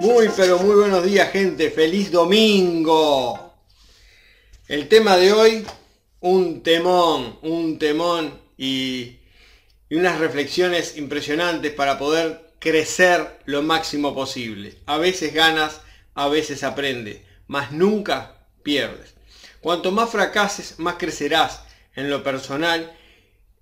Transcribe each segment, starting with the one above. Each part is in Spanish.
Muy pero muy buenos días gente, feliz domingo. El tema de hoy, un temón, un temón y, unas reflexiones impresionantes para poder crecer lo máximo posible. A veces ganas, a veces aprendes, mas nunca pierdes. Cuanto más fracases, más crecerás en lo personal.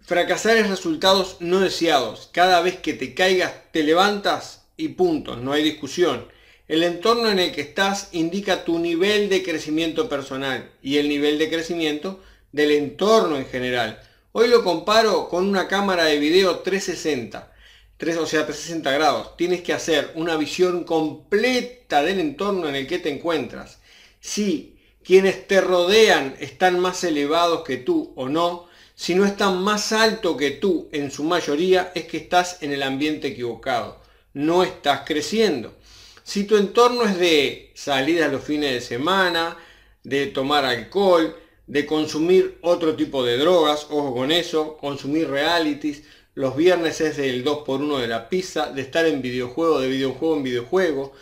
Fracasar es resultados no deseados. Cada vez que te caigas, te levantas y punto, no hay discusión. El entorno en el que estás indica tu nivel de crecimiento personal y el nivel de crecimiento del entorno en general. Hoy lo comparo con una cámara de video 360, 3, o sea, 360 grados. Tienes que hacer una visión completa del entorno en el que te encuentras. Si quienes te rodean están más elevados que tú o no, si no están más alto que tú en su mayoría, es que estás en el ambiente equivocado no estás creciendo. Si tu entorno es de salir a los fines de semana, de tomar alcohol, de consumir otro tipo de drogas, ojo con eso, consumir realities, los viernes es del 2x1 de la pizza, de estar en videojuego, de videojuego en videojuego,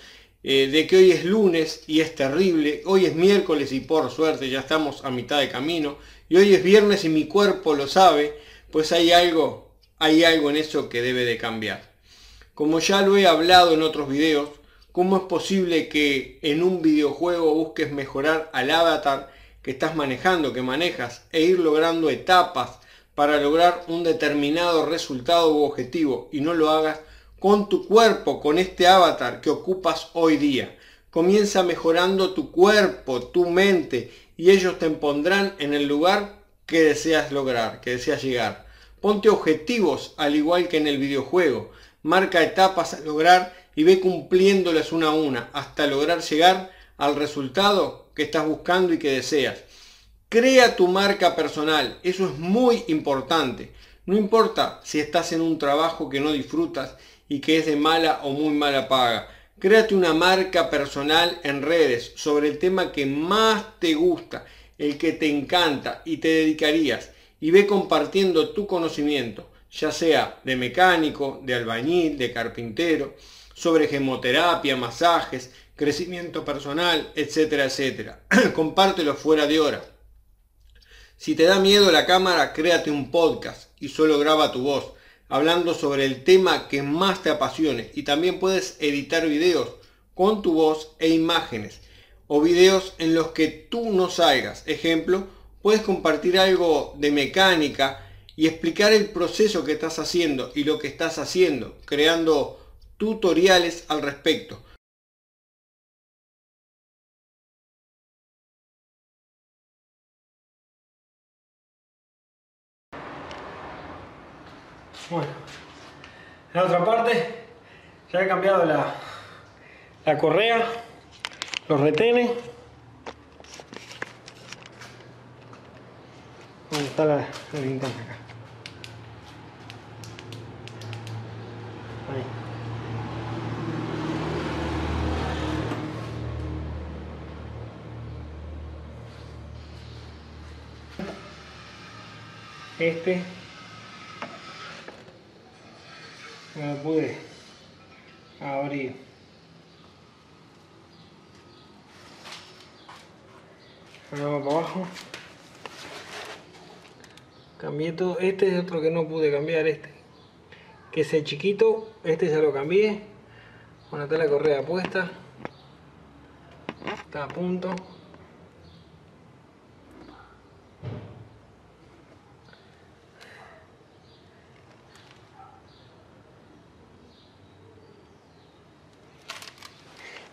eh, de que hoy es lunes y es terrible, hoy es miércoles y por suerte ya estamos a mitad de camino, y hoy es viernes y mi cuerpo lo sabe, pues hay algo, hay algo en eso que debe de cambiar. Como ya lo he hablado en otros videos, ¿cómo es posible que en un videojuego busques mejorar al avatar que estás manejando, que manejas, e ir logrando etapas para lograr un determinado resultado u objetivo y no lo hagas con tu cuerpo, con este avatar que ocupas hoy día? Comienza mejorando tu cuerpo, tu mente y ellos te pondrán en el lugar que deseas lograr, que deseas llegar. Ponte objetivos al igual que en el videojuego marca etapas a lograr y ve cumpliéndolas una a una hasta lograr llegar al resultado que estás buscando y que deseas. Crea tu marca personal, eso es muy importante. No importa si estás en un trabajo que no disfrutas y que es de mala o muy mala paga. Créate una marca personal en redes sobre el tema que más te gusta, el que te encanta y te dedicarías y ve compartiendo tu conocimiento ya sea de mecánico, de albañil, de carpintero, sobre gemoterapia, masajes, crecimiento personal, etcétera, etcétera. Compártelo fuera de hora. Si te da miedo la cámara, créate un podcast y solo graba tu voz, hablando sobre el tema que más te apasione. Y también puedes editar videos con tu voz e imágenes o videos en los que tú no salgas. Ejemplo, puedes compartir algo de mecánica, y explicar el proceso que estás haciendo y lo que estás haciendo, creando tutoriales al respecto. Bueno, en la otra parte ya he cambiado la, la correa, los retenes. ¿Dónde está la, la linterna acá? Este no lo pude abrir. Vamos para abajo. Cambié todo. Este es otro que no pude cambiar, este que es el chiquito, este ya lo cambié, bueno, está la correa puesta, está a punto.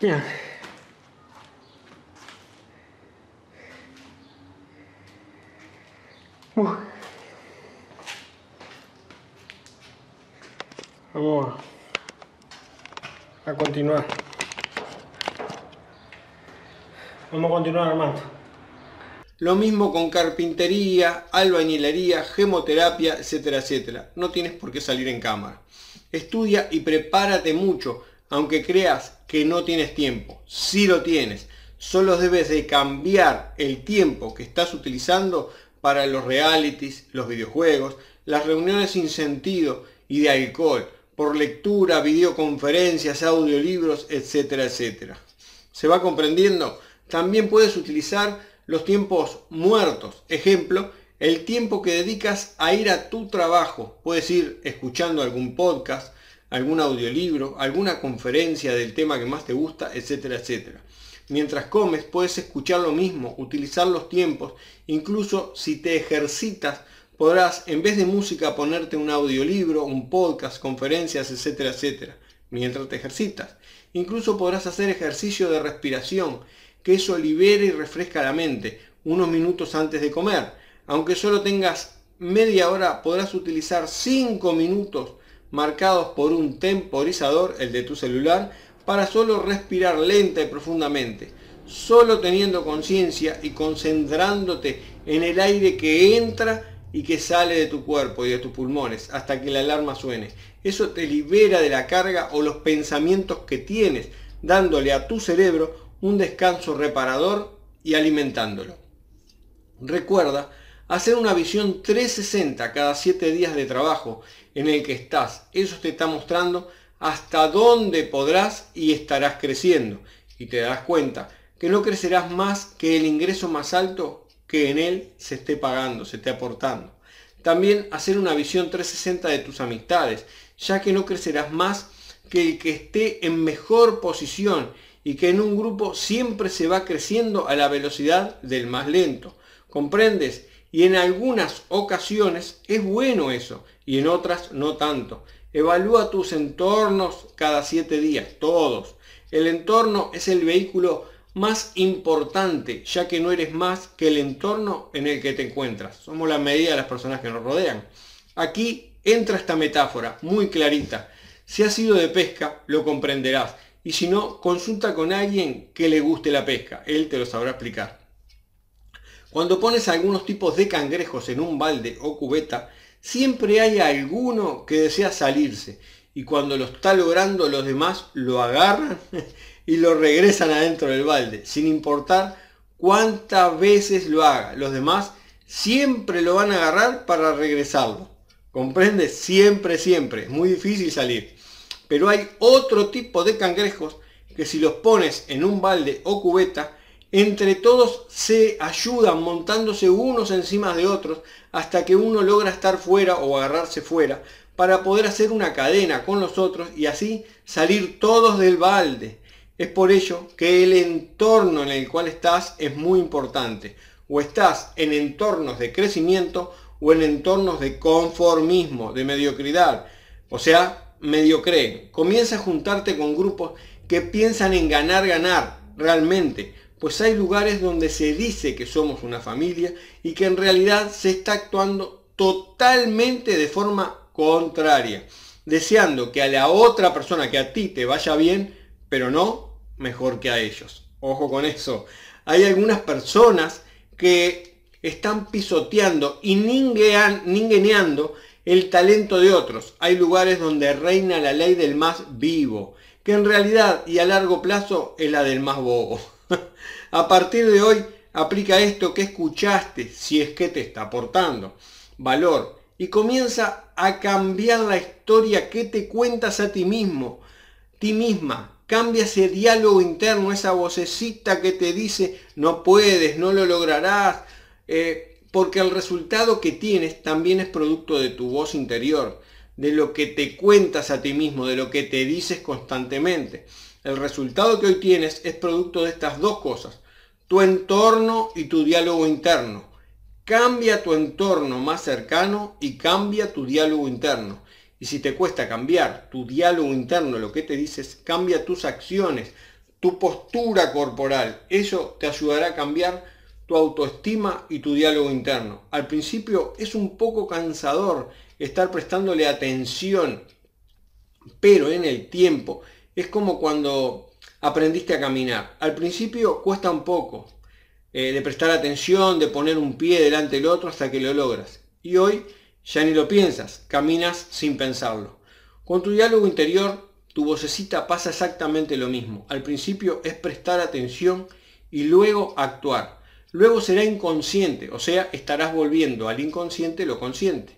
Ya. Vamos a continuar. Vamos a continuar armando. Lo mismo con carpintería, albañilería, gemoterapia, etcétera, etcétera. No tienes por qué salir en cámara. Estudia y prepárate mucho, aunque creas que no tienes tiempo. Sí lo tienes. Solo debes de cambiar el tiempo que estás utilizando para los realities, los videojuegos, las reuniones sin sentido y de alcohol por lectura, videoconferencias, audiolibros, etcétera, etcétera. ¿Se va comprendiendo? También puedes utilizar los tiempos muertos. Ejemplo, el tiempo que dedicas a ir a tu trabajo. Puedes ir escuchando algún podcast, algún audiolibro, alguna conferencia del tema que más te gusta, etcétera, etcétera. Mientras comes puedes escuchar lo mismo, utilizar los tiempos, incluso si te ejercitas podrás en vez de música ponerte un audiolibro, un podcast, conferencias, etcétera, etcétera, mientras te ejercitas. Incluso podrás hacer ejercicio de respiración, que eso libera y refresca la mente, unos minutos antes de comer. Aunque solo tengas media hora, podrás utilizar 5 minutos marcados por un temporizador, el de tu celular, para solo respirar lenta y profundamente, solo teniendo conciencia y concentrándote en el aire que entra y que sale de tu cuerpo y de tus pulmones hasta que la alarma suene. Eso te libera de la carga o los pensamientos que tienes, dándole a tu cerebro un descanso reparador y alimentándolo. Recuerda hacer una visión 360 cada 7 días de trabajo en el que estás. Eso te está mostrando hasta dónde podrás y estarás creciendo. Y te darás cuenta que no crecerás más que el ingreso más alto que en él se esté pagando, se esté aportando. También hacer una visión 360 de tus amistades, ya que no crecerás más que el que esté en mejor posición y que en un grupo siempre se va creciendo a la velocidad del más lento. ¿Comprendes? Y en algunas ocasiones es bueno eso y en otras no tanto. Evalúa tus entornos cada siete días, todos. El entorno es el vehículo más importante, ya que no eres más que el entorno en el que te encuentras. Somos la medida de las personas que nos rodean. Aquí entra esta metáfora muy clarita. Si has ido de pesca, lo comprenderás. Y si no, consulta con alguien que le guste la pesca. Él te lo sabrá explicar. Cuando pones algunos tipos de cangrejos en un balde o cubeta, siempre hay alguno que desea salirse y cuando lo está logrando los demás lo agarran y lo regresan adentro del balde, sin importar cuántas veces lo haga. Los demás siempre lo van a agarrar para regresarlo. ¿Comprendes? Siempre, siempre. Es muy difícil salir. Pero hay otro tipo de cangrejos que si los pones en un balde o cubeta, entre todos se ayudan montándose unos encima de otros hasta que uno logra estar fuera o agarrarse fuera para poder hacer una cadena con los otros y así salir todos del balde. Es por ello que el entorno en el cual estás es muy importante. O estás en entornos de crecimiento o en entornos de conformismo, de mediocridad. O sea, mediocre. Comienza a juntarte con grupos que piensan en ganar, ganar realmente pues hay lugares donde se dice que somos una familia y que en realidad se está actuando totalmente de forma contraria, deseando que a la otra persona, que a ti te vaya bien, pero no mejor que a ellos. Ojo con eso. Hay algunas personas que están pisoteando y ningueneando el talento de otros. Hay lugares donde reina la ley del más vivo, que en realidad y a largo plazo es la del más bobo. A partir de hoy, aplica esto que escuchaste, si es que te está aportando valor, y comienza a cambiar la historia que te cuentas a ti mismo, ti misma. Cambia ese diálogo interno, esa vocecita que te dice no puedes, no lo lograrás, eh, porque el resultado que tienes también es producto de tu voz interior, de lo que te cuentas a ti mismo, de lo que te dices constantemente. El resultado que hoy tienes es producto de estas dos cosas, tu entorno y tu diálogo interno. Cambia tu entorno más cercano y cambia tu diálogo interno. Y si te cuesta cambiar tu diálogo interno, lo que te dices, cambia tus acciones, tu postura corporal. Eso te ayudará a cambiar tu autoestima y tu diálogo interno. Al principio es un poco cansador estar prestándole atención, pero en el tiempo es como cuando aprendiste a caminar. Al principio cuesta un poco eh, de prestar atención, de poner un pie delante del otro hasta que lo logras. Y hoy ya ni lo piensas, caminas sin pensarlo. Con tu diálogo interior, tu vocecita pasa exactamente lo mismo. Al principio es prestar atención y luego actuar. Luego será inconsciente, o sea, estarás volviendo al inconsciente lo consciente.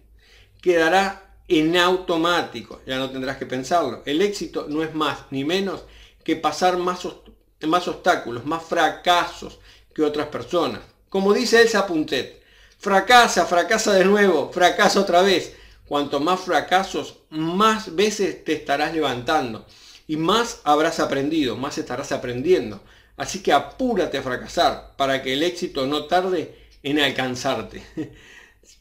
Quedará en automático, ya no tendrás que pensarlo. El éxito no es más ni menos que pasar más, más obstáculos, más fracasos que otras personas. Como dice Elsa Puntet, fracasa, fracasa de nuevo, fracasa otra vez. Cuanto más fracasos, más veces te estarás levantando y más habrás aprendido, más estarás aprendiendo. Así que apúrate a fracasar para que el éxito no tarde en alcanzarte.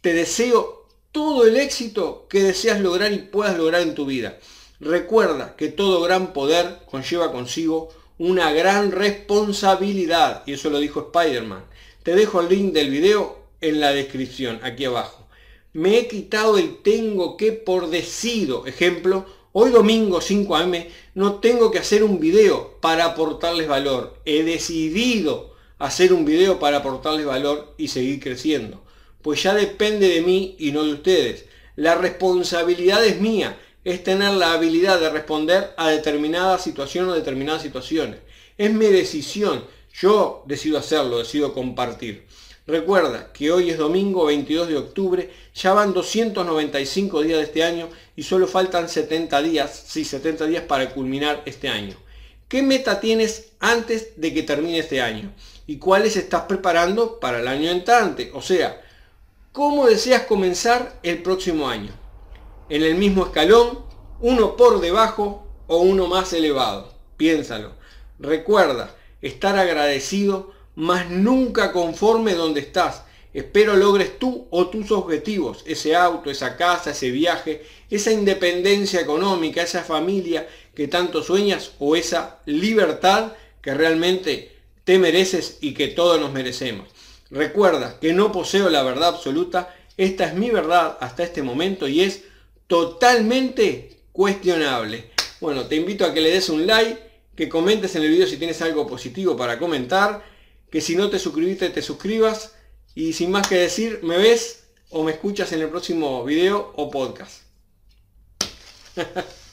Te deseo todo el éxito que deseas lograr y puedas lograr en tu vida. Recuerda que todo gran poder conlleva consigo una gran responsabilidad. Y eso lo dijo Spider-Man. Te dejo el link del video en la descripción, aquí abajo. Me he quitado el tengo que por decido. Ejemplo, hoy domingo 5 am no tengo que hacer un video para aportarles valor. He decidido hacer un video para aportarles valor y seguir creciendo. Pues ya depende de mí y no de ustedes. La responsabilidad es mía, es tener la habilidad de responder a determinada situación o determinadas situaciones. Es mi decisión. Yo decido hacerlo, decido compartir. Recuerda que hoy es domingo 22 de octubre, ya van 295 días de este año y solo faltan 70 días, sí, 70 días para culminar este año. ¿Qué meta tienes antes de que termine este año? ¿Y cuáles estás preparando para el año entrante? O sea, ¿cómo deseas comenzar el próximo año? ¿En el mismo escalón, uno por debajo o uno más elevado? Piénsalo. Recuerda, estar agradecido más nunca conforme donde estás. Espero logres tú o tus objetivos, ese auto, esa casa, ese viaje, esa independencia económica, esa familia que tanto sueñas o esa libertad que realmente te mereces y que todos nos merecemos. Recuerda que no poseo la verdad absoluta, esta es mi verdad hasta este momento y es totalmente cuestionable. Bueno, te invito a que le des un like, que comentes en el video si tienes algo positivo para comentar que si no te suscribiste te suscribas y sin más que decir, me ves o me escuchas en el próximo video o podcast.